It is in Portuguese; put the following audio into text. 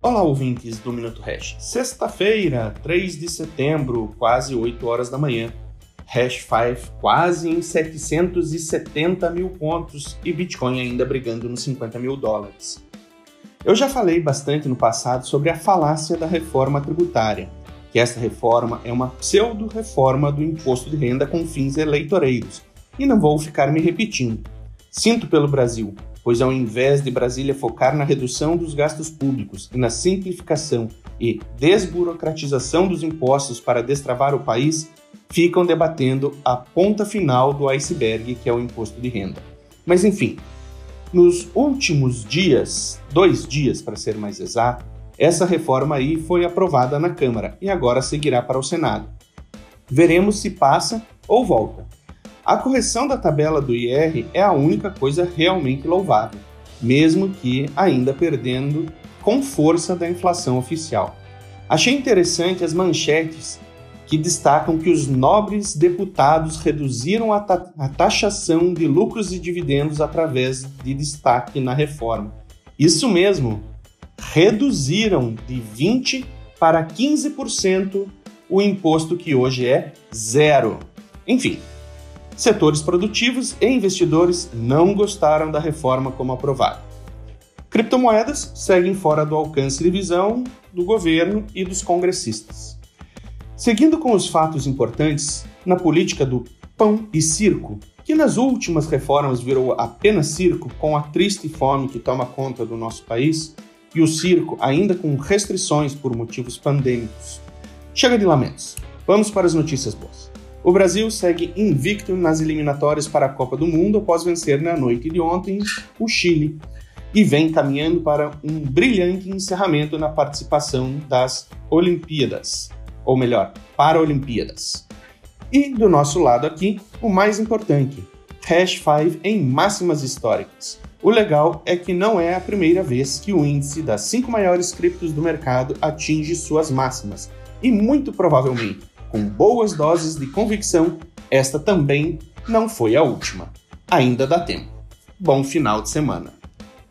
Olá, ouvintes do Minuto Hash. Sexta-feira, 3 de setembro, quase 8 horas da manhã. Hash 5 quase em 770 mil pontos e Bitcoin ainda brigando nos 50 mil dólares. Eu já falei bastante no passado sobre a falácia da reforma tributária, que esta reforma é uma pseudo-reforma do imposto de renda com fins eleitoreiros, e não vou ficar me repetindo. Sinto pelo Brasil, pois ao invés de Brasília focar na redução dos gastos públicos e na simplificação e desburocratização dos impostos para destravar o país, ficam debatendo a ponta final do iceberg, que é o imposto de renda. Mas enfim, nos últimos dias, dois dias para ser mais exato, essa reforma aí foi aprovada na Câmara e agora seguirá para o Senado. Veremos se passa ou volta. A correção da tabela do IR é a única coisa realmente louvável, mesmo que ainda perdendo com força da inflação oficial. Achei interessante as manchetes que destacam que os nobres deputados reduziram a, ta a taxação de lucros e dividendos através de destaque na reforma. Isso mesmo, reduziram de 20% para 15% o imposto que hoje é zero. Enfim, Setores produtivos e investidores não gostaram da reforma como aprovada. Criptomoedas seguem fora do alcance de visão do governo e dos congressistas. Seguindo com os fatos importantes, na política do pão e circo, que nas últimas reformas virou apenas circo com a triste fome que toma conta do nosso país, e o circo ainda com restrições por motivos pandêmicos. Chega de lamentos. Vamos para as notícias boas. O Brasil segue invicto nas eliminatórias para a Copa do Mundo após vencer na noite de ontem o Chile e vem caminhando para um brilhante encerramento na participação das Olimpíadas, ou melhor, Paralimpíadas. E do nosso lado aqui, o mais importante, Hash 5 em máximas históricas. O legal é que não é a primeira vez que o índice das cinco maiores criptos do mercado atinge suas máximas, e muito provavelmente com boas doses de convicção, esta também não foi a última. Ainda dá tempo. Bom final de semana.